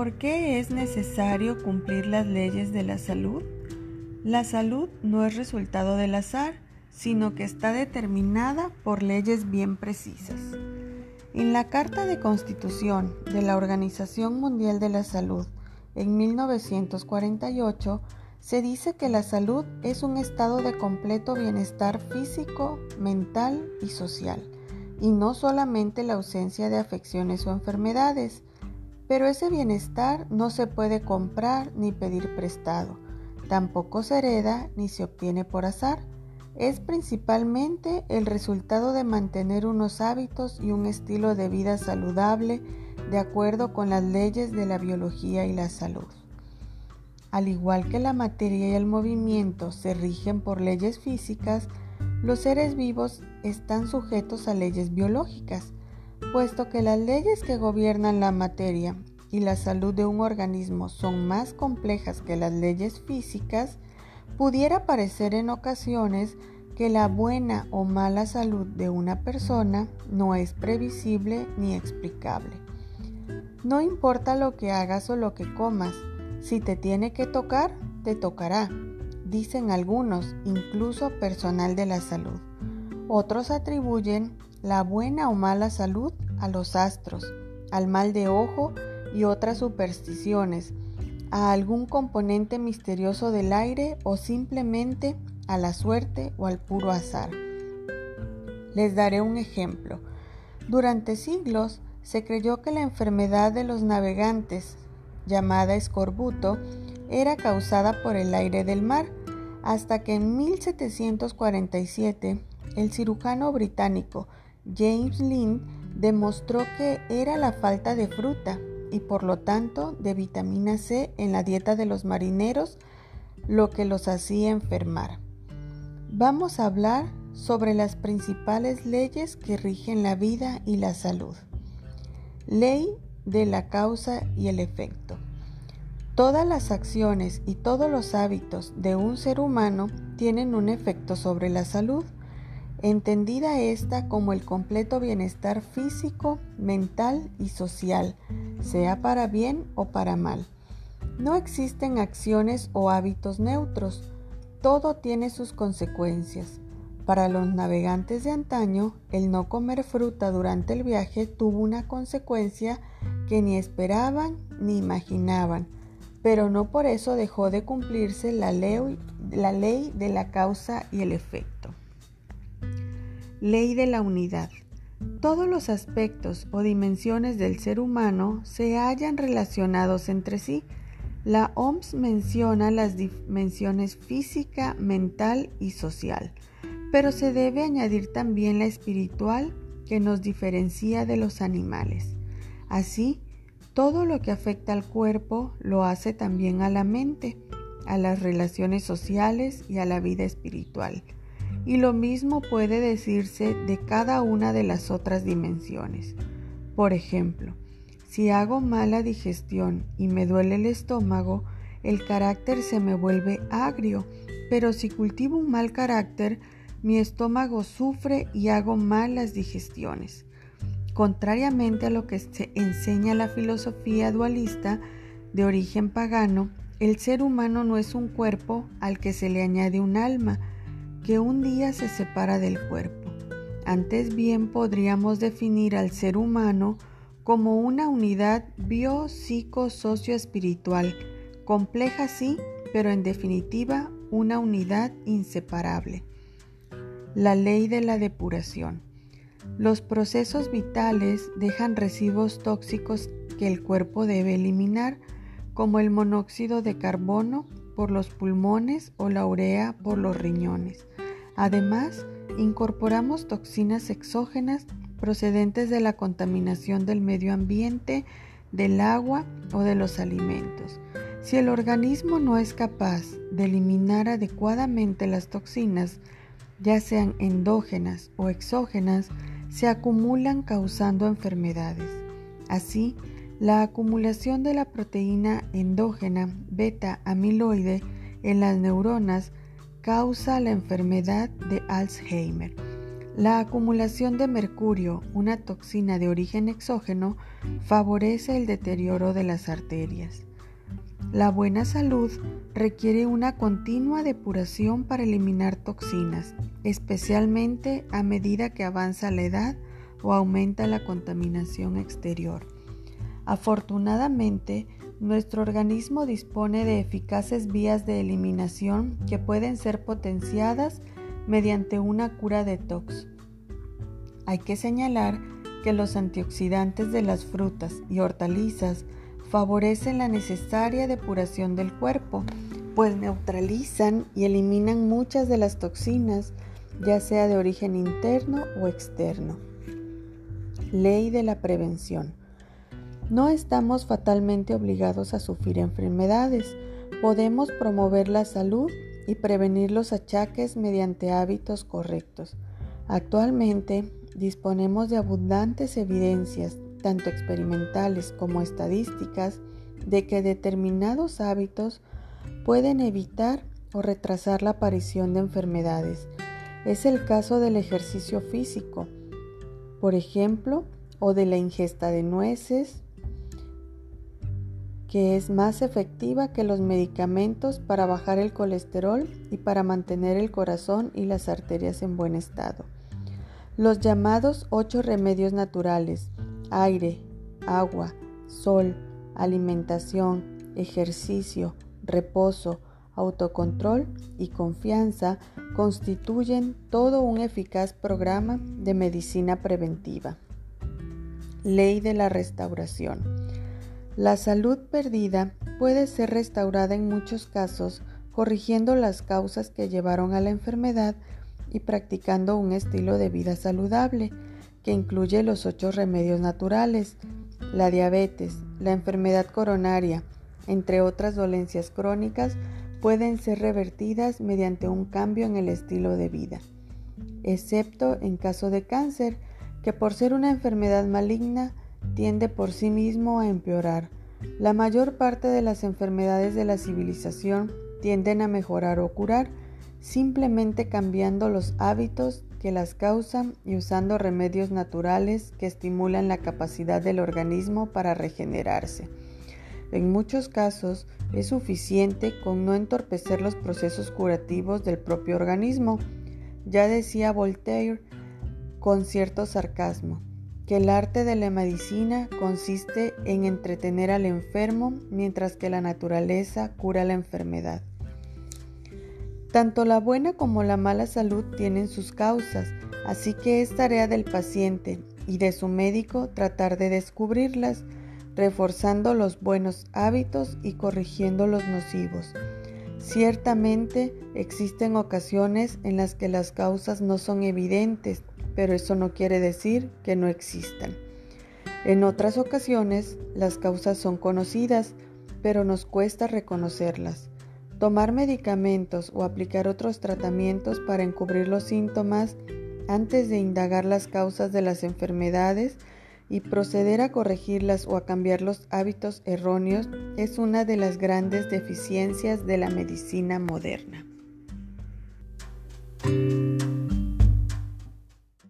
¿Por qué es necesario cumplir las leyes de la salud? La salud no es resultado del azar, sino que está determinada por leyes bien precisas. En la Carta de Constitución de la Organización Mundial de la Salud, en 1948, se dice que la salud es un estado de completo bienestar físico, mental y social, y no solamente la ausencia de afecciones o enfermedades. Pero ese bienestar no se puede comprar ni pedir prestado, tampoco se hereda ni se obtiene por azar. Es principalmente el resultado de mantener unos hábitos y un estilo de vida saludable de acuerdo con las leyes de la biología y la salud. Al igual que la materia y el movimiento se rigen por leyes físicas, los seres vivos están sujetos a leyes biológicas, puesto que las leyes que gobiernan la materia y la salud de un organismo son más complejas que las leyes físicas, pudiera parecer en ocasiones que la buena o mala salud de una persona no es previsible ni explicable. No importa lo que hagas o lo que comas, si te tiene que tocar, te tocará, dicen algunos, incluso personal de la salud. Otros atribuyen la buena o mala salud a los astros, al mal de ojo y otras supersticiones, a algún componente misterioso del aire o simplemente a la suerte o al puro azar. Les daré un ejemplo. Durante siglos se creyó que la enfermedad de los navegantes llamada escorbuto, era causada por el aire del mar, hasta que en 1747 el cirujano británico James Lind demostró que era la falta de fruta y por lo tanto de vitamina C en la dieta de los marineros lo que los hacía enfermar. Vamos a hablar sobre las principales leyes que rigen la vida y la salud. Ley de la causa y el efecto. Todas las acciones y todos los hábitos de un ser humano tienen un efecto sobre la salud, entendida esta como el completo bienestar físico, mental y social, sea para bien o para mal. No existen acciones o hábitos neutros, todo tiene sus consecuencias. Para los navegantes de antaño, el no comer fruta durante el viaje tuvo una consecuencia que ni esperaban ni imaginaban, pero no por eso dejó de cumplirse la ley, de la causa y el efecto. Ley de la unidad. Todos los aspectos o dimensiones del ser humano se hallan relacionados entre sí. La OMS menciona las dimensiones física, mental y social pero se debe añadir también la espiritual que nos diferencia de los animales. Así, todo lo que afecta al cuerpo lo hace también a la mente, a las relaciones sociales y a la vida espiritual. Y lo mismo puede decirse de cada una de las otras dimensiones. Por ejemplo, si hago mala digestión y me duele el estómago, el carácter se me vuelve agrio, pero si cultivo un mal carácter, mi estómago sufre y hago malas digestiones. Contrariamente a lo que se enseña la filosofía dualista de origen pagano, el ser humano no es un cuerpo al que se le añade un alma, que un día se separa del cuerpo. Antes bien podríamos definir al ser humano como una unidad bio psico socio espiritual, compleja sí, pero en definitiva una unidad inseparable. La ley de la depuración. Los procesos vitales dejan residuos tóxicos que el cuerpo debe eliminar, como el monóxido de carbono por los pulmones o la urea por los riñones. Además, incorporamos toxinas exógenas procedentes de la contaminación del medio ambiente, del agua o de los alimentos. Si el organismo no es capaz de eliminar adecuadamente las toxinas, ya sean endógenas o exógenas, se acumulan causando enfermedades. Así, la acumulación de la proteína endógena beta amiloide en las neuronas causa la enfermedad de Alzheimer. La acumulación de mercurio, una toxina de origen exógeno, favorece el deterioro de las arterias. La buena salud requiere una continua depuración para eliminar toxinas, especialmente a medida que avanza la edad o aumenta la contaminación exterior. Afortunadamente, nuestro organismo dispone de eficaces vías de eliminación que pueden ser potenciadas mediante una cura detox. Hay que señalar que los antioxidantes de las frutas y hortalizas favorecen la necesaria depuración del cuerpo, pues neutralizan y eliminan muchas de las toxinas, ya sea de origen interno o externo. Ley de la prevención. No estamos fatalmente obligados a sufrir enfermedades. Podemos promover la salud y prevenir los achaques mediante hábitos correctos. Actualmente disponemos de abundantes evidencias, tanto experimentales como estadísticas, de que determinados hábitos pueden evitar o retrasar la aparición de enfermedades. Es el caso del ejercicio físico, por ejemplo, o de la ingesta de nueces, que es más efectiva que los medicamentos para bajar el colesterol y para mantener el corazón y las arterias en buen estado. Los llamados ocho remedios naturales, aire, agua, sol, alimentación, ejercicio, reposo, autocontrol y confianza constituyen todo un eficaz programa de medicina preventiva. Ley de la restauración. La salud perdida puede ser restaurada en muchos casos corrigiendo las causas que llevaron a la enfermedad y practicando un estilo de vida saludable que incluye los ocho remedios naturales, la diabetes, la enfermedad coronaria, entre otras dolencias crónicas, pueden ser revertidas mediante un cambio en el estilo de vida, excepto en caso de cáncer, que por ser una enfermedad maligna tiende por sí mismo a empeorar. La mayor parte de las enfermedades de la civilización tienden a mejorar o curar simplemente cambiando los hábitos que las causan y usando remedios naturales que estimulan la capacidad del organismo para regenerarse. En muchos casos es suficiente con no entorpecer los procesos curativos del propio organismo. Ya decía Voltaire con cierto sarcasmo que el arte de la medicina consiste en entretener al enfermo mientras que la naturaleza cura la enfermedad. Tanto la buena como la mala salud tienen sus causas, así que es tarea del paciente y de su médico tratar de descubrirlas, reforzando los buenos hábitos y corrigiendo los nocivos. Ciertamente existen ocasiones en las que las causas no son evidentes pero eso no quiere decir que no existan. En otras ocasiones, las causas son conocidas, pero nos cuesta reconocerlas. Tomar medicamentos o aplicar otros tratamientos para encubrir los síntomas antes de indagar las causas de las enfermedades y proceder a corregirlas o a cambiar los hábitos erróneos es una de las grandes deficiencias de la medicina moderna.